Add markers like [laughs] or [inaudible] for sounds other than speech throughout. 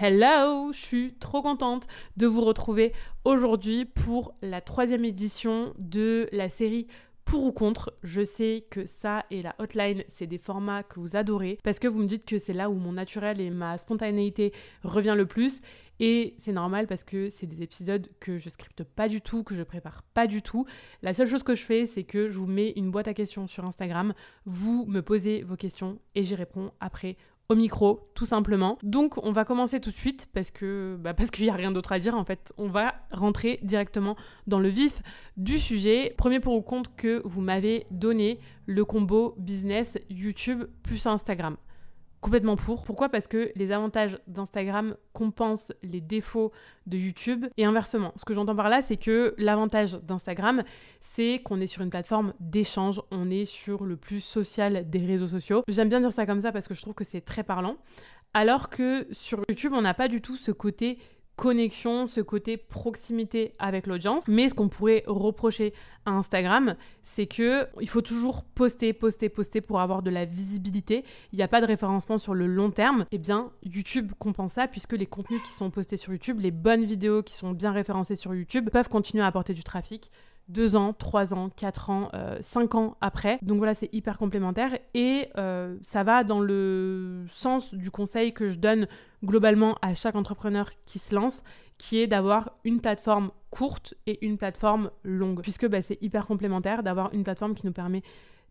Hello, je suis trop contente de vous retrouver aujourd'hui pour la troisième édition de la série pour ou contre. Je sais que ça et la hotline, c'est des formats que vous adorez parce que vous me dites que c'est là où mon naturel et ma spontanéité revient le plus. Et c'est normal parce que c'est des épisodes que je scripte pas du tout, que je prépare pas du tout. La seule chose que je fais, c'est que je vous mets une boîte à questions sur Instagram. Vous me posez vos questions et j'y réponds après micro, tout simplement. Donc, on va commencer tout de suite parce que bah, parce qu'il n'y a rien d'autre à dire. En fait, on va rentrer directement dans le vif du sujet. Premier pour ou contre que vous m'avez donné le combo business YouTube plus Instagram complètement pour. Pourquoi? Parce que les avantages d'Instagram compensent les défauts de YouTube et inversement. Ce que j'entends par là, c'est que l'avantage d'Instagram, c'est qu'on est sur une plateforme d'échange, on est sur le plus social des réseaux sociaux. J'aime bien dire ça comme ça parce que je trouve que c'est très parlant. Alors que sur YouTube, on n'a pas du tout ce côté connexion, ce côté proximité avec l'audience. Mais ce qu'on pourrait reprocher à Instagram, c'est que il faut toujours poster, poster, poster pour avoir de la visibilité. Il n'y a pas de référencement sur le long terme. Eh bien, YouTube compense ça puisque les contenus qui sont postés sur YouTube, les bonnes vidéos qui sont bien référencées sur YouTube peuvent continuer à apporter du trafic deux ans, trois ans, quatre ans, euh, cinq ans après. Donc voilà, c'est hyper complémentaire et euh, ça va dans le sens du conseil que je donne globalement à chaque entrepreneur qui se lance, qui est d'avoir une plateforme courte et une plateforme longue, puisque bah, c'est hyper complémentaire d'avoir une plateforme qui nous permet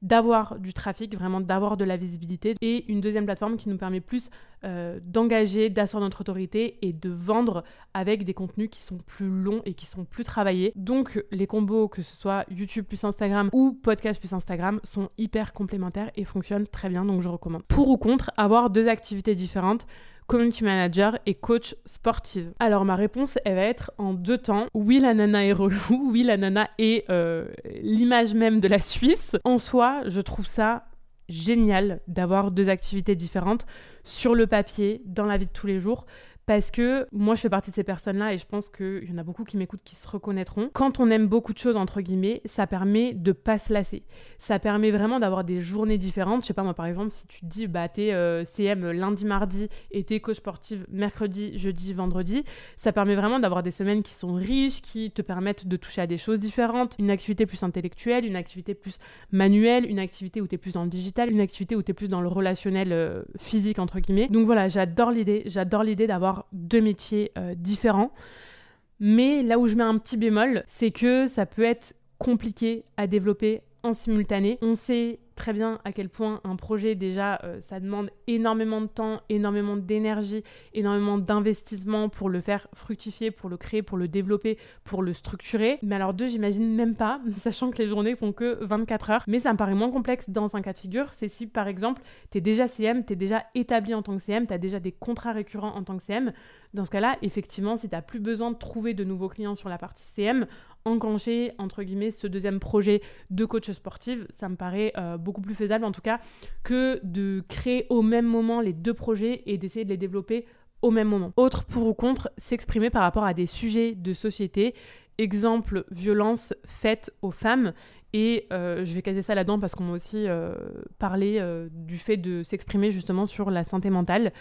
d'avoir du trafic, vraiment d'avoir de la visibilité, et une deuxième plateforme qui nous permet plus euh, d'engager, d'assurer notre autorité et de vendre avec des contenus qui sont plus longs et qui sont plus travaillés. Donc les combos, que ce soit YouTube plus Instagram ou podcast plus Instagram, sont hyper complémentaires et fonctionnent très bien, donc je recommande. Pour ou contre, avoir deux activités différentes community manager et coach sportive Alors ma réponse, elle va être en deux temps. Oui, la nana est relou. Oui, la nana est euh, l'image même de la Suisse. En soi, je trouve ça génial d'avoir deux activités différentes sur le papier, dans la vie de tous les jours parce que moi je fais partie de ces personnes-là et je pense qu'il y en a beaucoup qui m'écoutent qui se reconnaîtront. Quand on aime beaucoup de choses, entre guillemets, ça permet de pas se lasser. Ça permet vraiment d'avoir des journées différentes. Je sais pas, moi par exemple, si tu te dis, bah t'es euh, CM lundi, mardi et t'es coach sportive mercredi, jeudi, vendredi, ça permet vraiment d'avoir des semaines qui sont riches, qui te permettent de toucher à des choses différentes. Une activité plus intellectuelle, une activité plus manuelle, une activité où t'es plus dans le digital, une activité où t'es plus dans le relationnel euh, physique, entre guillemets. Donc voilà, j'adore l'idée, j'adore l'idée d'avoir deux métiers euh, différents. Mais là où je mets un petit bémol, c'est que ça peut être compliqué à développer en simultané. On sait très bien à quel point un projet, déjà, euh, ça demande énormément de temps, énormément d'énergie, énormément d'investissement pour le faire fructifier, pour le créer, pour le développer, pour le structurer. Mais alors deux, j'imagine même pas, [laughs] sachant que les journées font que 24 heures. Mais ça me paraît moins complexe dans un cas de figure. C'est si, par exemple, tu es déjà CM, tu es déjà établi en tant que CM, tu as déjà des contrats récurrents en tant que CM. Dans ce cas-là, effectivement, si tu plus besoin de trouver de nouveaux clients sur la partie CM, enclencher, entre guillemets, ce deuxième projet de coach sportive, ça me paraît euh, beaucoup plus faisable en tout cas que de créer au même moment les deux projets et d'essayer de les développer au même moment. Autre pour ou contre, s'exprimer par rapport à des sujets de société. Exemple, violence faite aux femmes. Et euh, je vais caser ça là-dedans parce qu'on m'a aussi euh, parlé du fait de s'exprimer justement sur la santé mentale.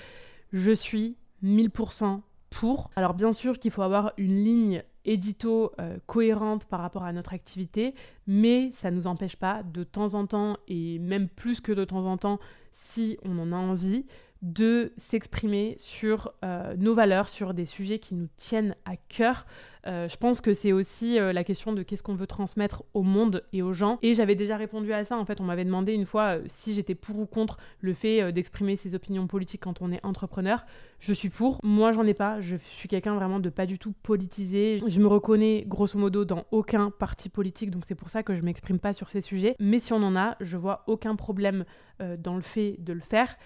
Je suis 1000% pour. Alors bien sûr qu'il faut avoir une ligne édito euh, cohérente par rapport à notre activité, mais ça ne nous empêche pas de temps en temps, et même plus que de temps en temps, si on en a envie, de s'exprimer sur euh, nos valeurs, sur des sujets qui nous tiennent à cœur. Euh, je pense que c'est aussi euh, la question de qu'est-ce qu'on veut transmettre au monde et aux gens. Et j'avais déjà répondu à ça. En fait, on m'avait demandé une fois si j'étais pour ou contre le fait d'exprimer ses opinions politiques quand on est entrepreneur. Je suis pour. Moi, j'en ai pas. Je suis quelqu'un vraiment de pas du tout politisé. Je me reconnais grosso modo dans aucun parti politique, donc c'est pour ça que je m'exprime pas sur ces sujets. Mais si on en a, je vois aucun problème dans le fait de le faire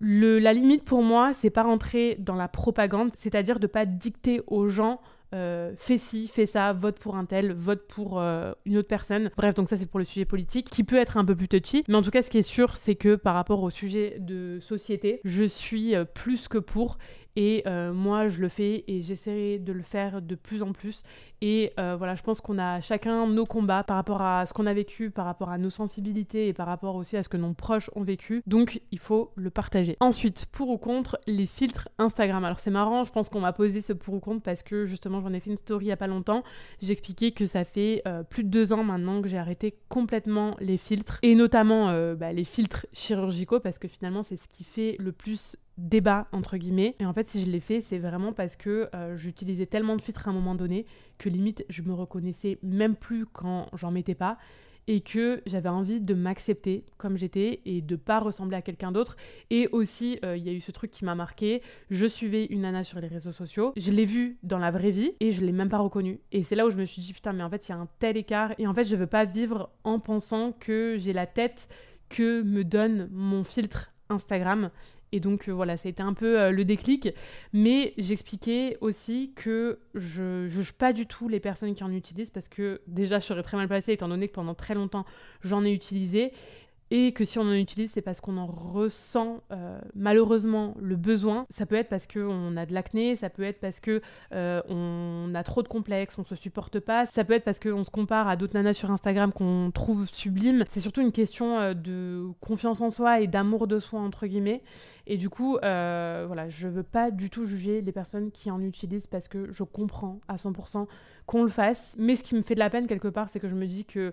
la limite pour moi, c'est pas rentrer dans la propagande, c'est-à-dire de pas dicter aux gens euh, fais ci, fais ça, vote pour un tel, vote pour euh, une autre personne. Bref, donc ça c'est pour le sujet politique, qui peut être un peu plus touchy. Mais en tout cas, ce qui est sûr, c'est que par rapport au sujet de société, je suis euh, plus que pour. Et moi, je le fais et j'essaierai de le faire de plus en plus. Et euh, voilà, je pense qu'on a chacun nos combats par rapport à ce qu'on a vécu, par rapport à nos sensibilités et par rapport aussi à ce que nos proches ont vécu. Donc, il faut le partager. Ensuite, pour ou contre les filtres Instagram. Alors, c'est marrant, je pense qu'on m'a posé ce pour ou contre parce que justement, j'en ai fait une story il y a pas longtemps. J'expliquais que ça fait euh, plus de deux ans maintenant que j'ai arrêté complètement les filtres et notamment bah, les filtres chirurgicaux parce que finalement, c'est ce qui fait le plus débat entre guillemets et en fait si je l'ai fait c'est vraiment parce que euh, j'utilisais tellement de filtres à un moment donné que limite je me reconnaissais même plus quand j'en mettais pas et que j'avais envie de m'accepter comme j'étais et de pas ressembler à quelqu'un d'autre. Et aussi euh, il y a eu ce truc qui m'a marqué. Je suivais une nana sur les réseaux sociaux. Je l'ai vue dans la vraie vie et je l'ai même pas reconnue. Et c'est là où je me suis dit putain mais en fait il y a un tel écart. Et en fait je veux pas vivre en pensant que j'ai la tête que me donne mon filtre Instagram et donc euh, voilà, ça a été un peu euh, le déclic. Mais j'expliquais aussi que je ne juge pas du tout les personnes qui en utilisent parce que déjà, je serais très mal placée étant donné que pendant très longtemps, j'en ai utilisé et que si on en utilise, c'est parce qu'on en ressent euh, malheureusement le besoin. Ça peut être parce qu'on a de l'acné, ça peut être parce que euh, on a trop de complexes, on se supporte pas, ça peut être parce qu'on se compare à d'autres nanas sur Instagram qu'on trouve sublimes. C'est surtout une question euh, de confiance en soi et d'amour de soi entre guillemets. Et du coup, voilà, je veux pas du tout juger les personnes qui en utilisent parce que je comprends à 100% qu'on le fasse. Mais ce qui me fait de la peine quelque part, c'est que je me dis que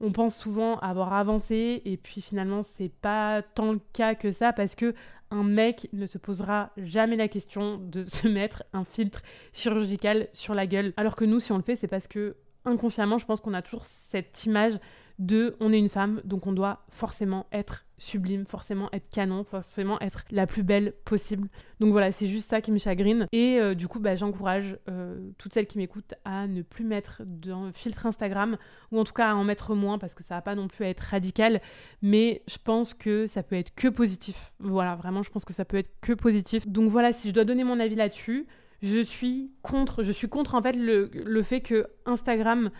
on pense souvent avoir avancé et puis finalement c'est pas tant le cas que ça parce que un mec ne se posera jamais la question de se [laughs] mettre un filtre chirurgical sur la gueule. Alors que nous si on le fait c'est parce que inconsciemment je pense qu'on a toujours cette image de on est une femme, donc on doit forcément être sublime, forcément être canon, forcément être la plus belle possible. Donc voilà, c'est juste ça qui me chagrine. Et euh, du coup, bah, j'encourage euh, toutes celles qui m'écoutent à ne plus mettre de filtre Instagram, ou en tout cas à en mettre moins, parce que ça va pas non plus être radical, mais je pense que ça peut être que positif. Voilà, vraiment, je pense que ça peut être que positif. Donc voilà, si je dois donner mon avis là-dessus, je suis contre, je suis contre en fait le fait que Instagram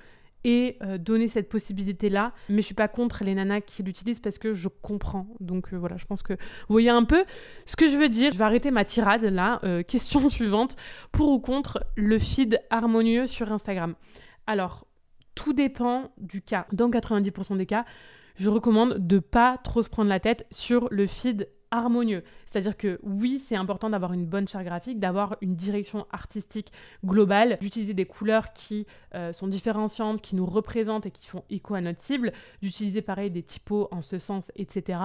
et euh, donner cette possibilité-là. Mais je suis pas contre les nanas qui l'utilisent parce que je comprends. Donc euh, voilà, je pense que vous voyez un peu ce que je veux dire. Je vais arrêter ma tirade là. Euh, [laughs] question suivante. Pour ou contre le feed harmonieux sur Instagram? Alors, tout dépend du cas. Dans 90% des cas, je recommande de pas trop se prendre la tête sur le feed harmonieux. C'est-à-dire que oui, c'est important d'avoir une bonne charte graphique, d'avoir une direction artistique globale, d'utiliser des couleurs qui euh, sont différenciantes, qui nous représentent et qui font écho à notre cible, d'utiliser pareil des typos en ce sens, etc.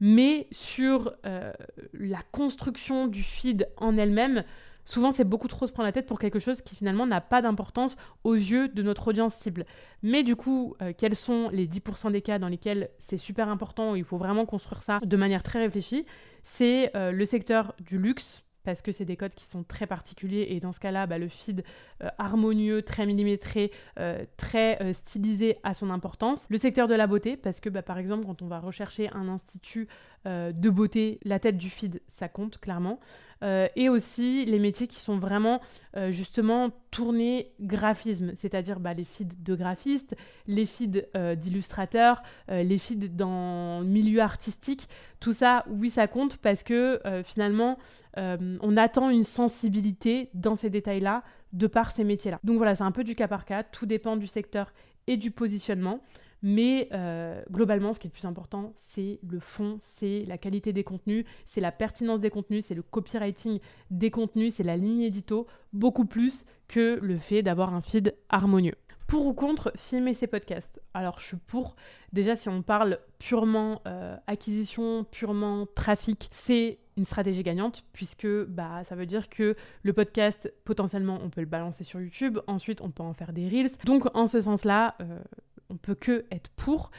Mais sur euh, la construction du feed en elle-même, Souvent, c'est beaucoup trop se prendre la tête pour quelque chose qui finalement n'a pas d'importance aux yeux de notre audience cible. Mais du coup, euh, quels sont les 10% des cas dans lesquels c'est super important, il faut vraiment construire ça de manière très réfléchie? C'est euh, le secteur du luxe, parce que c'est des codes qui sont très particuliers et dans ce cas-là, bah, le feed euh, harmonieux, très millimétré, très stylisé a son importance. Le secteur de la beauté, parce que bah, par exemple, quand on va rechercher un institut de beauté, la tête du feed, ça compte clairement. et aussi les métiers qui sont vraiment justement tournés graphisme, c'est-à-dire bah, les feeds de graphistes, les feeds d'illustrateurs, les feeds dans le milieu artistique. Tout ça, oui, ça compte parce que finalement, on attend une sensibilité dans ces détails-là de par ces métiers-là. Donc voilà, c'est un peu du cas par cas, tout dépend du secteur et du positionnement. Mais euh, globalement, ce qui est le plus important, c'est le fond, c'est la qualité des contenus, c'est la pertinence des contenus, c'est le copywriting des contenus, c'est la ligne édito, beaucoup plus que le fait d'avoir un feed harmonieux. Pour ou contre filmer ses podcasts? Alors je suis pour. Déjà si on parle purement euh, acquisition, purement trafic, c'est une stratégie gagnante puisque bah, ça veut dire que le podcast, potentiellement, on peut le balancer sur YouTube. Ensuite, on peut en faire des reels. Donc en ce sens-là, euh, on peut que être pour.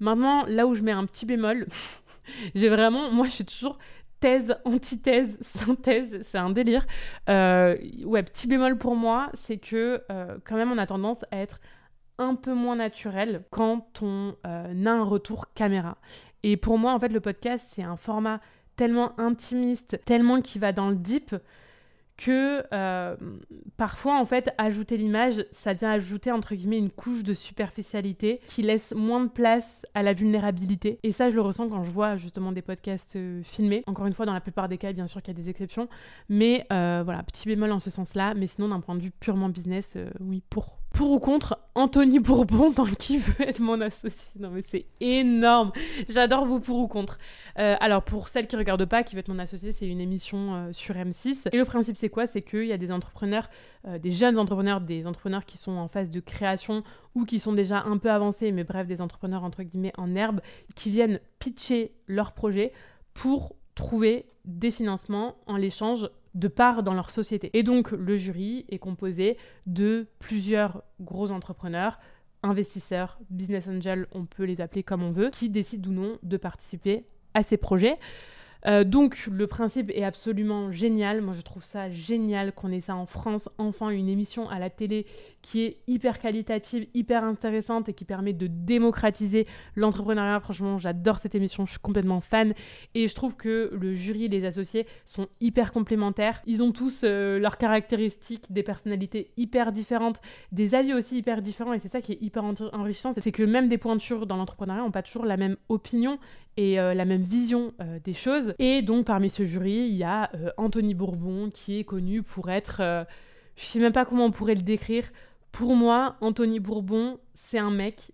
Maintenant, là où je mets un petit bémol, [laughs] j'ai vraiment, moi je suis toujours thèse, antithèse, [laughs] synthèse, c'est un délire. Euh, ouais, petit bémol pour moi, c'est que euh, quand même on a tendance à être un peu moins naturel quand on euh, a un retour caméra. Et pour moi, en fait, le podcast, c'est un format tellement intimiste, tellement qui va dans le deep, que euh, parfois, en fait, ajouter l'image, ça vient ajouter, entre guillemets, une couche de superficialité qui laisse moins de place à la vulnérabilité. Et ça, je le ressens quand je vois justement des podcasts euh, filmés. Encore une fois, dans la plupart des cas, bien sûr qu'il y a des exceptions. Mais euh, voilà, petit bémol en ce sens-là. Mais sinon, d'un point de vue purement business, oui, pour pour ou contre Anthony Bourbon dans qui veut être mon associé? Non mais c'est énorme. J'adore vous pour ou contre. Euh, alors pour celles qui regardent pas, qui veut être mon associé, c'est une émission euh, sur M6. Et le principe c'est quoi? C'est qu'il y a des entrepreneurs, euh, des jeunes entrepreneurs, des entrepreneurs qui sont en phase de création ou qui sont déjà un peu avancés, mais bref des entrepreneurs entre guillemets en herbe, qui viennent pitcher leur projet pour trouver des financements en l'échange de part dans leur société. Et donc le jury est composé de plusieurs gros entrepreneurs, investisseurs, business angels, on peut les appeler comme on veut, qui décident ou non de participer à ces projets. Euh, donc le principe est absolument génial. Moi je trouve ça génial qu'on ait ça en France, enfin une émission à la télé qui est hyper qualitative, hyper intéressante et qui permet de démocratiser l'entrepreneuriat. Franchement, j'adore cette émission, je suis complètement fan. Et je trouve que le jury et les associés sont hyper complémentaires. Ils ont tous euh, leurs caractéristiques, des personnalités hyper différentes, des avis aussi hyper différents. Et c'est ça qui est hyper enrichissant, c'est que même des pointures dans l'entrepreneuriat n'ont pas toujours la même opinion et euh, la même vision euh, des choses. Et donc parmi ce jury, il y a Anthony Bourbon qui est connu pour être... je sais même pas comment on pourrait le décrire. Pour moi, Anthony Bourbon, c'est un mec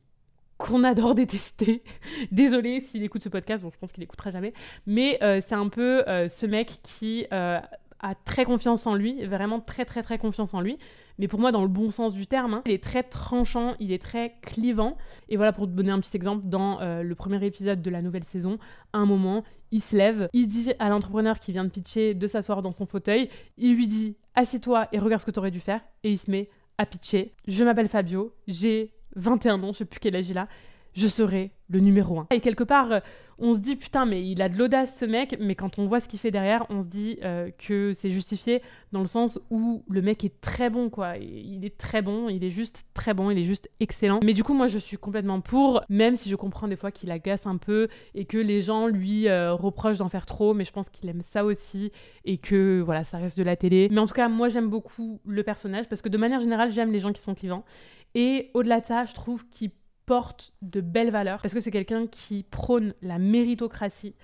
qu'on adore [laughs] détester. Désolé s'il écoute ce podcast, bon, je pense qu'il écoutera jamais. Mais euh, c'est un peu euh, ce mec qui euh, a très confiance en lui, vraiment très très très confiance en lui. Mais pour moi, dans le bon sens du terme, hein. il est très tranchant, il est très clivant. Et voilà, pour te donner un petit exemple, dans le premier épisode de la nouvelle saison, à un moment, il se lève, il dit à l'entrepreneur qui vient de pitcher de s'asseoir dans son fauteuil, il lui dit Assieds-toi et regarde ce que tu aurais dû faire. Et il se met à pitcher. Je m'appelle Fabio, j'ai 21 ans, je sais plus quel âge il a. Je serai le numéro 1. Et quelque part, euh, on se dit putain, mais il a de l'audace ce mec, mais quand on voit ce qu'il fait derrière, on se dit euh, que c'est justifié dans le sens où le mec est très bon, quoi. Il est très bon, il est juste très bon, il est juste excellent. Mais du coup, moi, je suis complètement pour, même si je comprends des fois qu'il agace un peu et que les gens lui euh, reprochent d'en faire trop, mais je pense qu'il aime ça aussi et que voilà, ça reste de la télé. Mais en tout cas, moi, j'aime beaucoup le personnage parce que de manière générale, j'aime les gens qui sont clivants. Et au-delà de ça, je trouve qu'il porte de belles valeurs parce que c'est quelqu'un qui prône la méritocratie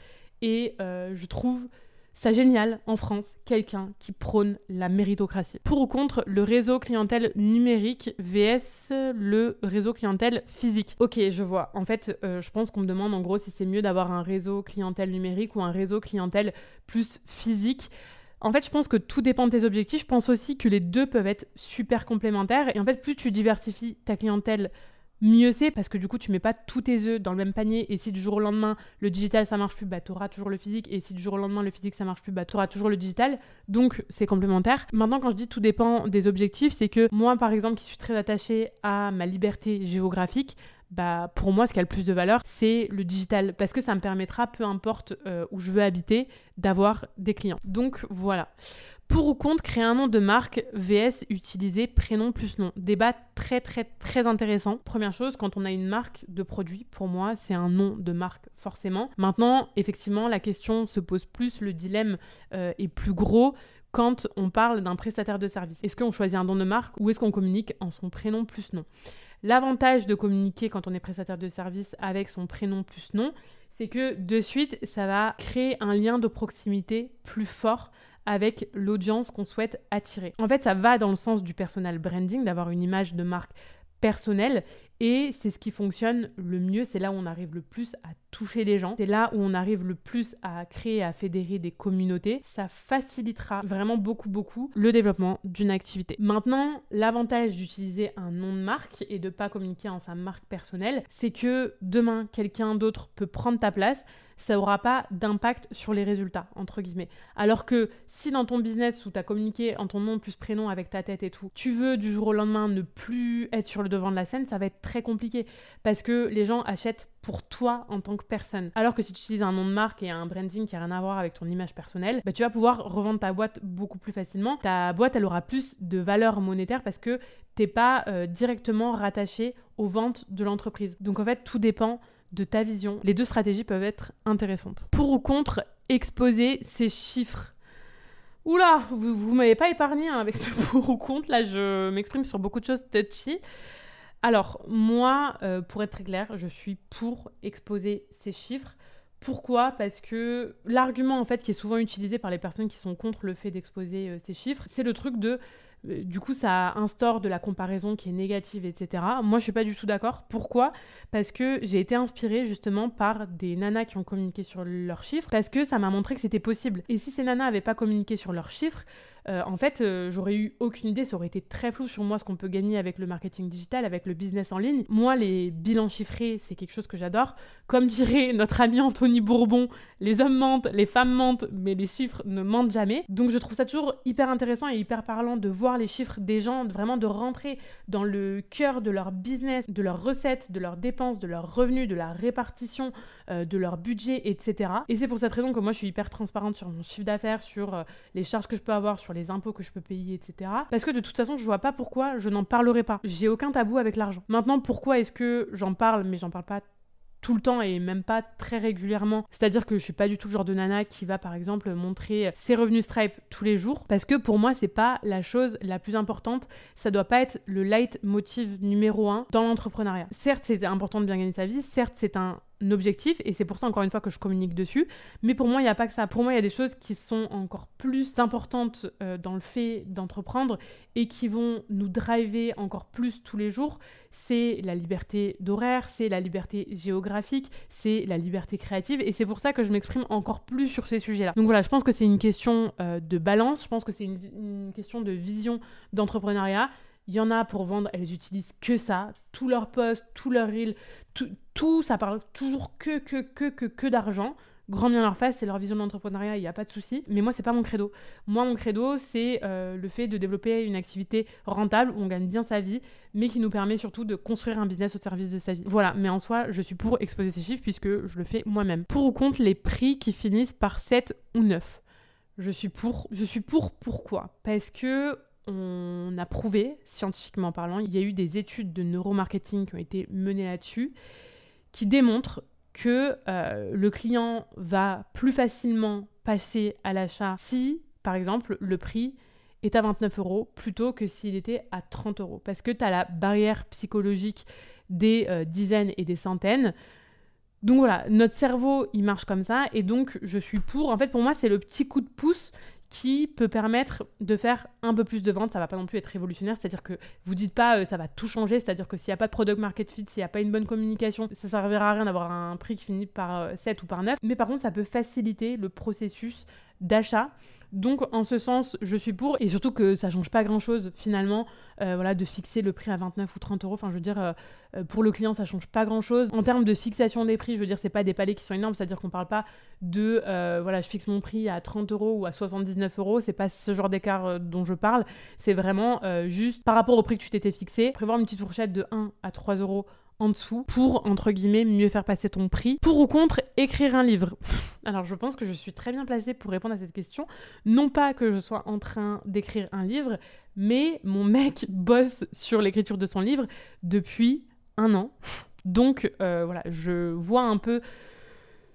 et euh, je trouve ça génial en France, quelqu'un qui prône la méritocratie. Pour ou contre le réseau clientèle numérique vs le réseau clientèle physique? Ok, je vois. En fait, euh, je pense qu'on me demande en gros si c'est mieux d'avoir un réseau clientèle numérique ou un réseau clientèle plus physique. En fait, je pense que tout dépend de tes objectifs. Je pense aussi que les deux peuvent être super complémentaires. Et en fait, plus tu diversifies ta clientèle mieux c'est parce que du coup tu mets pas tous tes œufs dans le même panier et si du jour au lendemain le digital ça marche plus bah tu auras toujours le physique et si du jour au lendemain le physique ça marche plus bah tu auras toujours le digital donc c'est complémentaire maintenant quand je dis tout dépend des objectifs c'est que moi par exemple qui suis très attachée à ma liberté géographique bah, pour moi, ce qui a le plus de valeur, c'est le digital, parce que ça me permettra, peu importe euh, où je veux habiter, d'avoir des clients. Donc voilà. Pour ou contre créer un nom de marque VS utiliser prénom plus nom Débat très très très intéressant. Première chose, quand on a une marque de produit, pour moi, c'est un nom de marque forcément. Maintenant, effectivement, la question se pose plus, le dilemme euh, est plus gros quand on parle d'un prestataire de service. Est-ce qu'on choisit un nom de marque ou est-ce qu'on communique en son prénom plus nom? L'avantage de communiquer quand on est prestataire de service avec son prénom plus nom, c'est que de suite, ça va créer un lien de proximité plus fort avec l'audience qu'on souhaite attirer. En fait, ça va dans le sens du personal branding, d'avoir une image de marque personnelle et c'est ce qui fonctionne le mieux, c'est là où on arrive le plus à toucher les gens, c'est là où on arrive le plus à créer, à fédérer des communautés. Ça facilitera vraiment beaucoup, beaucoup le développement d'une activité. Maintenant, l'avantage d'utiliser un nom de marque et de ne pas communiquer en sa marque personnelle, c'est que demain, quelqu'un d'autre peut prendre ta place ça n'aura pas d'impact sur les résultats, entre guillemets. Alors que si dans ton business où tu as communiqué en ton nom plus prénom avec ta tête et tout, tu veux du jour au lendemain ne plus être sur le devant de la scène, ça va être très compliqué parce que les gens achètent pour toi en tant que personne. Alors que si tu utilises un nom de marque et un branding qui a rien à voir avec ton image personnelle, bah, tu vas pouvoir revendre ta boîte beaucoup plus facilement. Ta boîte, elle aura plus de valeur monétaire parce que t'es pas euh, directement rattaché aux ventes de l'entreprise. Donc en fait, tout dépend de ta vision. Les deux stratégies peuvent être intéressantes. Pour ou contre exposer ces chiffres? Oula, vous, vous m'avez pas épargné hein, avec ce [laughs] pour ou contre. Là, je m'exprime sur beaucoup de choses touchy. Alors, moi, euh, pour être très clair, je suis pour exposer ces chiffres. Pourquoi? Parce que l'argument en fait qui est souvent utilisé par les personnes qui sont contre le fait d'exposer euh, ces chiffres, c'est le truc de euh, du coup, ça instaure de la comparaison qui est négative, etc. Moi, je suis pas du tout d'accord. Pourquoi? Parce que j'ai été inspirée justement par des nanas qui ont communiqué sur leurs chiffres, parce que ça m'a montré que c'était possible. Et si ces nanas n'avaient pas communiqué sur leurs chiffres, euh, en fait, euh, j'aurais eu aucune idée, ça aurait été très flou sur moi ce qu'on peut gagner avec le marketing digital, avec le business en ligne. Moi, les bilans chiffrés, c'est quelque chose que j'adore. Comme dirait notre ami Anthony Bourbon, les hommes mentent, les femmes mentent, mais les chiffres ne mentent jamais. Donc je trouve ça toujours hyper intéressant et hyper parlant de voir les chiffres des gens, vraiment de rentrer dans le cœur de leur business, de leurs recettes, de leurs dépenses, de leurs revenus, de la répartition, euh, de leur budget, etc. Et c'est pour cette raison que moi je suis hyper transparente sur mon chiffre d'affaires, sur les charges que je peux avoir, sur les impôts que je peux payer, etc. Parce que de toute façon, je vois pas pourquoi je n'en parlerai pas. J'ai aucun tabou avec l'argent. Maintenant, pourquoi est-ce que j'en parle, mais j'en parle pas tout le temps et même pas très régulièrement? C'est-à-dire que je suis pas du tout le genre de nana qui va par exemple montrer ses revenus Stripe tous les jours parce que pour moi c'est pas la chose la plus importante, ça doit pas être le leitmotiv numéro un dans l'entrepreneuriat. Certes, c'est important de bien gagner sa vie, certes, c'est un objectif et c'est pour ça encore une fois que je communique dessus. Mais pour moi, il n'y a pas que ça. Pour moi, il y a des choses qui sont encore plus importantes euh, dans le fait d'entreprendre et qui vont nous driver encore plus tous les jours. C'est la liberté d'horaire, c'est la liberté géographique, c'est la liberté créative et c'est pour ça que je m'exprime encore plus sur ces sujets-là. Donc voilà, je pense que c'est une question euh, de balance, je pense que c'est une, question de vision d'entrepreneuriat. Il y en a pour vendre, elles utilisent que ça, tous leurs posts, tous leurs reels, tout, ça parle toujours que, que, que, que, que d'argent. Grand bien leur face, c'est leur vision de l'entrepreneuriat, il n'y a pas de souci. Mais moi, c'est pas mon credo. Moi, mon credo, c'est euh, le fait de développer une activité rentable où on gagne bien sa vie, mais qui nous permet surtout de construire un business au service de sa vie. Voilà, mais en soi, je suis pour exposer ces chiffres puisque je le fais moi-même. Pour ou contre les prix qui finissent par 7 ou 9 Je suis pour. Je suis pour pourquoi? Parce que on a prouvé, scientifiquement parlant, il y a eu des études de neuromarketing qui ont été menées là-dessus, qui démontrent que euh, le client va plus facilement passer à l'achat si, par exemple, le prix est à 29 euros plutôt que s'il était à 30 euros. Parce que tu as la barrière psychologique des euh, dizaines et des centaines. Donc voilà, notre cerveau, il marche comme ça. Et donc, je suis pour. En fait, pour moi, c'est le petit coup de pouce qui peut permettre de faire un peu plus de ventes. Ça va pas non plus être révolutionnaire, c'est-à-dire que vous dites pas euh, ça va tout changer, c'est-à-dire que s'il n'y a pas de product market fit, s'il n'y a pas une bonne communication, ça servira à rien d'avoir un prix qui finit par 7 euh, ou par 9. Mais par contre, ça peut faciliter le processus d'achat. Donc en ce sens, je suis pour et surtout que ça change pas grand-chose finalement, euh, voilà, de fixer le prix à 29 ou 30 euros. Enfin, je veux dire, euh, euh, pour le client, ça change pas grand-chose. En termes de fixation des prix, je veux dire, c'est pas des paliers qui sont énormes, c'est-à-dire qu'on parle pas de, voilà, je fixe mon prix à 30 euros ou à 79 euros. C'est pas ce genre d'écart dont je parle. C'est vraiment juste par rapport au prix que tu t'étais fixé, prévoir une petite fourchette de 1 à 3 euros en dessous pour, entre guillemets, mieux faire passer ton prix. Pour ou contre écrire un livre [laughs] Alors je pense que je suis très bien placée pour répondre à cette question. Non pas que je sois en train d'écrire un livre, mais mon mec [laughs] bosse sur l'écriture de son livre depuis un an. Donc euh, voilà, je vois un peu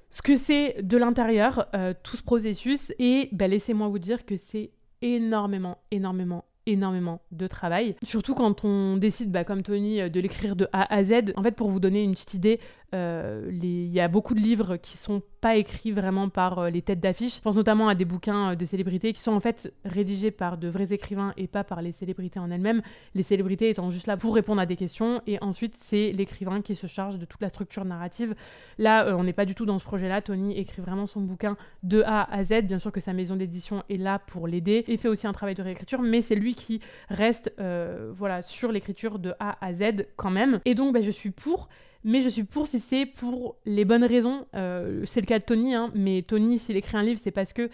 ce que c'est de l'intérieur, euh, tout ce processus, et bah, laissez-moi vous dire que c'est énormément, énormément, énormément de travail. Surtout quand on décide, bah, comme Tony, euh, de l'écrire de A à Z. En fait, pour vous donner une petite idée, euh, il y a beaucoup de livres qui sont pas écrits vraiment par euh, les têtes d'affiche. Je pense notamment à des bouquins de célébrités qui sont en fait rédigés par de vrais écrivains et pas par les célébrités en elles-mêmes. Les célébrités étant juste là pour répondre à des questions et ensuite c'est l'écrivain qui se charge de toute la structure narrative. Là, on n'est pas du tout dans ce projet-là. Tony écrit vraiment son bouquin de A à Z. Bien sûr que sa maison d'édition est là pour l'aider et fait aussi un travail de réécriture, mais c'est lui qui reste euh, voilà, sur l'écriture de A à Z quand même. Et donc, ben, je suis pour mais je suis pour si c'est pour les bonnes raisons. Euh, c'est le cas de Tony, hein, mais Tony, s'il écrit un livre, c'est parce que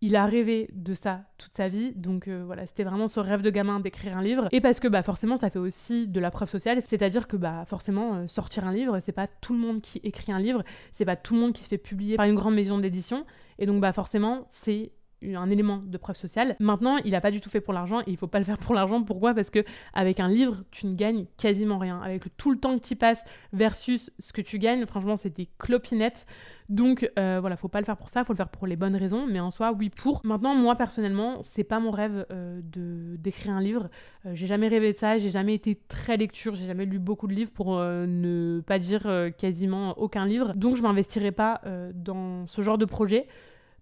il a rêvé de ça toute sa vie, donc euh, voilà, c'était vraiment son rêve de gamin d'écrire un livre. Et parce que bah forcément, ça fait aussi de la preuve sociale, c'est-à-dire que bah forcément, sortir un livre, c'est pas tout le monde qui écrit un livre, c'est pas tout le monde qui se fait publier par une grande maison d'édition, et donc bah forcément, c'est un élément de preuve sociale. Maintenant, il n'a pas du tout fait pour l'argent et il faut pas le faire pour l'argent. Pourquoi? Parce que avec un livre, tu ne gagnes quasiment rien. Avec tout le temps que tu passes versus ce que tu gagnes, franchement, c'est des clopinettes. Donc euh, voilà, faut pas le faire pour ça, faut le faire pour les bonnes raisons, mais en soi, oui pour. Maintenant, moi personnellement, c'est pas mon rêve euh, de d'écrire un livre. Euh, j'ai jamais rêvé de ça, j'ai jamais été très lecture, j'ai jamais lu beaucoup de livres pour ne pas dire quasiment aucun livre. Donc je m'investirai pas dans ce genre de projet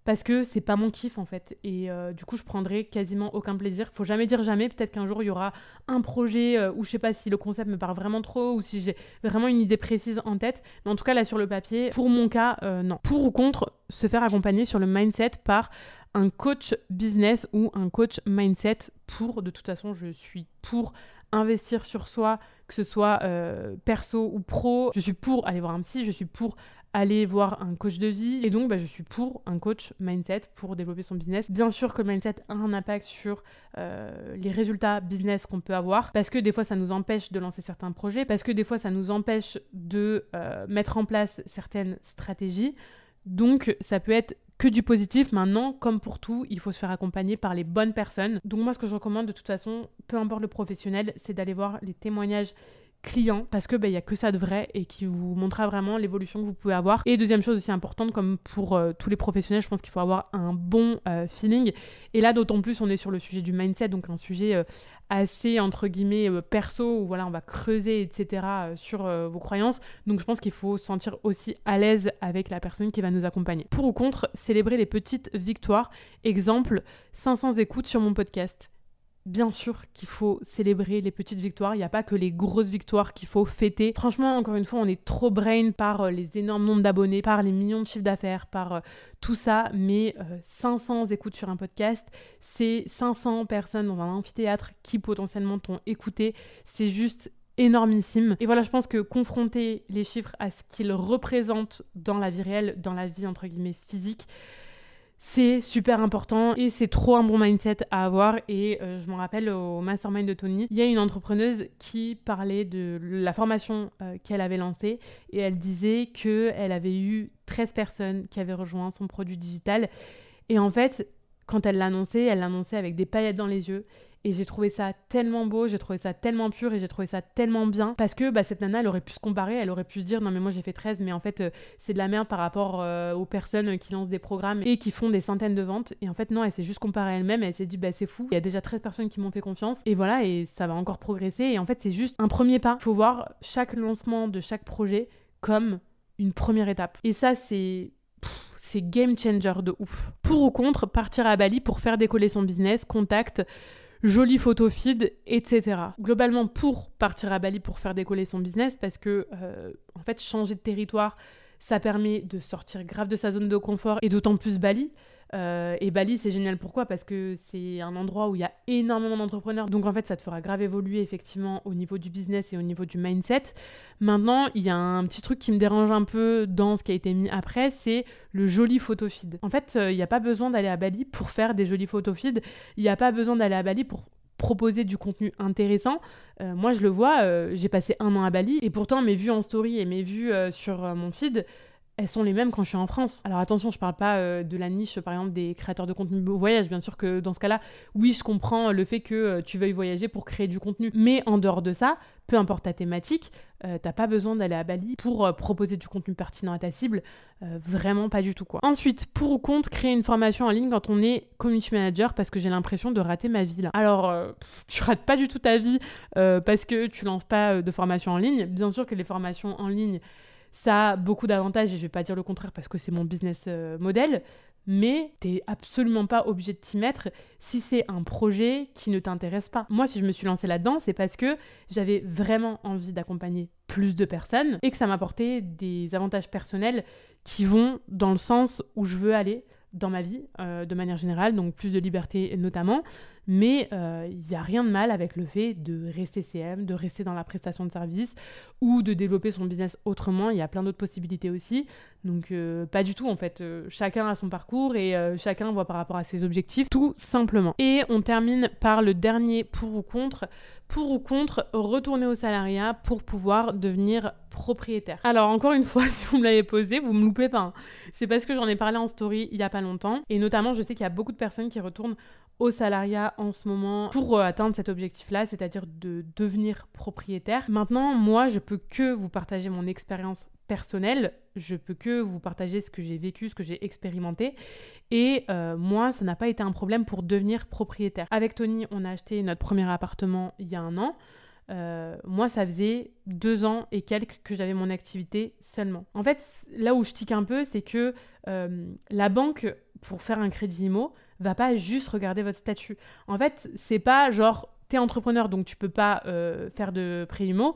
parce que c'est pas mon kiff en fait. Et euh, du coup je prendrai quasiment aucun plaisir. Faut jamais dire jamais. Peut-être qu'un jour il y aura un projet euh, où je sais pas si le concept me parle vraiment trop ou si j'ai vraiment une idée précise en tête. Mais en tout cas là sur le papier pour mon cas euh, non. Pour ou contre se faire accompagner sur le mindset par un coach business ou un coach mindset pour de toute façon je suis pour investir sur soi que ce soit perso ou pro. Je suis pour aller voir un psy je suis pour aller voir un coach de vie. Et donc, bah, je suis pour un coach mindset pour développer son business. Bien sûr que le mindset a un impact sur euh, les résultats business qu'on peut avoir, parce que des fois, ça nous empêche de lancer certains projets, parce que des fois, ça nous empêche de euh, mettre en place certaines stratégies. Donc, ça peut être que du positif. Maintenant, comme pour tout, il faut se faire accompagner par les bonnes personnes. Donc moi, ce que je recommande de toute façon, peu importe le professionnel, c'est d'aller voir les témoignages client parce que il bah, y a que ça de vrai et qui vous montrera vraiment l'évolution que vous pouvez avoir. Et deuxième chose aussi importante, comme pour euh, tous les professionnels, je pense qu'il faut avoir un bon euh, feeling. Et là, d'autant plus, on est sur le sujet du mindset, donc un sujet euh, assez entre guillemets perso où voilà, on va creuser etc sur vos croyances. Donc je pense qu'il faut se sentir aussi à l'aise avec la personne qui va nous accompagner. Pour ou contre, célébrer les petites victoires. Exemple, 500 écoutes sur mon podcast Bien sûr qu'il faut célébrer les petites victoires, il n'y a pas que les grosses victoires qu'il faut fêter. Franchement, encore une fois, on est trop brain par euh, les énormes nombres d'abonnés, par les millions de chiffres d'affaires, par euh, tout ça, mais 500 euh, écoutes sur un podcast, c'est 500 personnes dans un amphithéâtre qui potentiellement t'ont écouté, c'est juste énormissime. Et voilà, je pense que confronter les chiffres à ce qu'ils représentent dans la vie réelle, dans la vie entre guillemets physique, c'est super important et c'est trop un bon mindset à avoir. Et euh, je me rappelle au mastermind de Tony, il y a une entrepreneuse qui parlait de la formation euh, qu'elle avait lancée et elle disait qu'elle avait eu 13 personnes qui avaient rejoint son produit digital. Et en fait, quand elle l'annonçait, elle l'annonçait avec des paillettes dans les yeux et j'ai trouvé ça tellement beau, j'ai trouvé ça tellement pur et j'ai trouvé ça tellement bien. Parce que bah, cette nana, elle aurait pu se comparer, elle aurait pu se dire non, mais moi j'ai fait 13, mais en fait euh, c'est de la merde par rapport euh, aux personnes qui lancent des programmes et qui font des centaines de ventes. Et en fait, non, elle s'est juste comparée elle-même elle s'est dit bah c'est fou, il y a déjà 13 personnes qui m'ont fait confiance. Et voilà, et ça va encore progresser. Et en fait, c'est juste un premier pas. Il faut voir chaque lancement de chaque projet comme une première étape. Et ça, c'est c'est game changer de ouf. Pour ou contre, partir à Bali pour faire décoller son business, contact jolie photo feed, etc. Globalement, pour partir à Bali pour faire décoller son business, parce que euh, en fait, changer de territoire, ça permet de sortir grave de sa zone de confort et d'autant plus Bali. Euh, et Bali, c'est génial. Pourquoi? Parce que c'est un endroit où il y a énormément d'entrepreneurs. Donc en fait, ça te fera grave évoluer effectivement au niveau du business et au niveau du mindset. Maintenant, il y a un petit truc qui me dérange un peu dans ce qui a été mis après, c'est le joli photo feed. En fait, euh, il n'y a pas besoin d'aller à Bali pour faire des jolis photo feed. Il n'y a pas besoin d'aller à Bali pour proposer du contenu intéressant. Euh, moi, je le vois, j'ai passé un an à Bali et pourtant mes vues en story et mes vues sur mon feed, elles sont les mêmes quand je suis en France. Alors attention, je parle pas euh, de la niche, par exemple, des créateurs de contenu au voyage. Bien sûr que dans ce cas-là, oui, je comprends le fait que euh, tu veuilles voyager pour créer du contenu. Mais en dehors de ça, peu importe ta thématique, euh, t'as pas besoin d'aller à Bali pour proposer du contenu pertinent à ta cible. vraiment pas du tout, quoi. Ensuite, pour ou contre créer une formation en ligne quand on est community manager parce que j'ai l'impression de rater ma vie là. Alors, tu rates pas du tout ta vie parce que tu lances pas de formation en ligne. Bien sûr que les formations en ligne ça a beaucoup d'avantages et je vais pas dire le contraire parce que c'est mon business euh, model, mais t'es absolument pas obligé de t'y mettre si c'est un projet qui ne t'intéresse pas. Moi, si je me suis lancée là-dedans, c'est parce que j'avais vraiment envie d'accompagner plus de personnes et que ça m'apportait des avantages personnels qui vont dans le sens où je veux aller dans ma vie, euh, de manière générale, donc plus de liberté notamment, mais euh, il n'y a rien de mal avec le fait de rester CM, de rester dans la prestation de service ou de développer son business autrement. Il y a plein d'autres possibilités aussi. Donc euh, pas du tout en fait. Chacun a son parcours et chacun voit par rapport à ses objectifs, tout simplement. Et on termine par le dernier pour ou contre pour ou contre retourner au salariat pour pouvoir devenir propriétaire Alors encore une fois, [laughs] si vous me l'avez posé, vous me loupez pas. Hein. C'est parce que j'en ai parlé en story il y a pas longtemps et notamment je sais qu'il y a beaucoup de personnes qui retournent au salariat en ce moment pour euh, atteindre cet objectif-là, c'est-à-dire de devenir propriétaire. Maintenant, moi, je peux que vous partager mon expérience personnelle, je peux que vous partager ce que j'ai vécu, ce que j'ai expérimenté. Et euh, moi, ça n'a pas été un problème pour devenir propriétaire. Avec Tony, on a acheté notre premier appartement il y a un an. Euh, moi, ça faisait deux ans et quelques que j'avais mon activité seulement. En fait, là où je tique un peu, c'est que la banque, pour faire un crédit IMO, va pas juste regarder votre statut. En fait, c'est pas genre t'es entrepreneur donc tu peux pas euh, faire de primo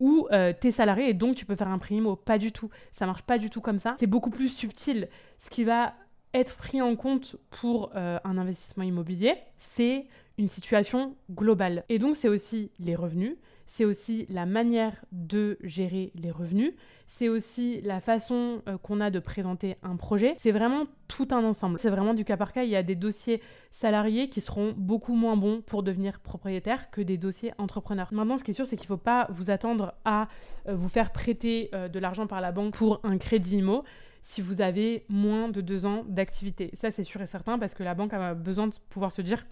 ou euh, t'es salarié et donc tu peux faire un primo. Pas du tout. Ça marche pas du tout comme ça. C'est beaucoup plus subtil. Ce qui va être pris en compte pour euh, un investissement immobilier, c'est une situation globale. Et donc c'est aussi les revenus, c'est aussi la manière de gérer les revenus, c'est aussi la façon euh, qu'on a de présenter un projet. C'est vraiment tout un ensemble. C'est vraiment du cas par cas. Il y a des dossiers salariés qui seront beaucoup moins bons pour devenir propriétaire que des dossiers entrepreneurs. Maintenant, ce qui est sûr, c'est qu'il ne faut pas vous attendre à euh, vous faire prêter euh, de l'argent par la banque pour un crédit IMO si vous avez moins de deux ans d'activité. Ça, c'est sûr et certain parce que la banque a besoin de pouvoir se dire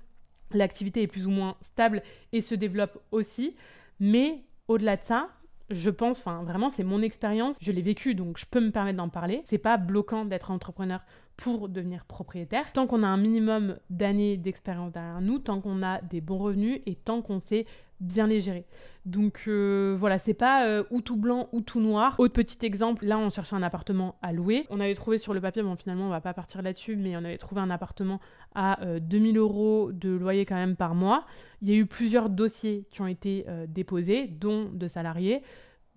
l'activité est plus ou moins stable et se développe aussi. Mais au-delà de ça, je pense, enfin vraiment, c'est mon expérience, je l'ai vécu, donc je peux me permettre d'en parler. C'est pas bloquant d'être entrepreneur pour devenir propriétaire. Tant qu'on a un minimum d'années d'expérience derrière nous, tant qu'on a des bons revenus et tant qu'on sait bien les gérer. Donc euh, voilà, c'est pas euh, ou tout blanc ou tout noir. Autre petit exemple, là on cherchait un appartement à louer. On avait trouvé sur le papier, bon finalement on va pas partir là-dessus, mais on avait trouvé un appartement à 2000 euh, euros de loyer quand même par mois. Il y a eu plusieurs dossiers qui ont été déposés, dont de salariés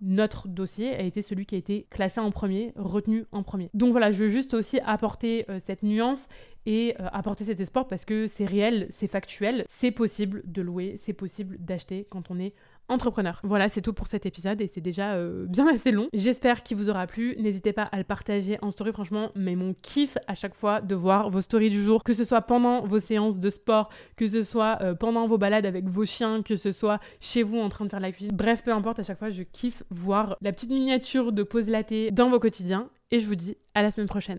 notre dossier a été celui qui a été classé en premier, retenu en premier. Donc voilà, je veux juste aussi apporter euh, cette nuance et euh, apporter cet espoir parce que c'est réel, c'est factuel, c'est possible de louer, c'est possible d'acheter quand on est entrepreneur. Voilà, c'est tout pour cet épisode et c'est déjà euh, bien [laughs] assez long. J'espère qu'il vous aura plu. N'hésitez pas à le partager en story, franchement, mais mon kiff à chaque fois de voir vos stories du jour, que ce soit pendant vos séances de sport, que ce soit euh, pendant vos balades avec vos chiens, que ce soit chez vous en train de faire la cuisine. Bref, peu importe, à chaque fois, je kiffe voir la petite miniature de pause latte dans vos quotidiens et je vous dis à la semaine prochaine.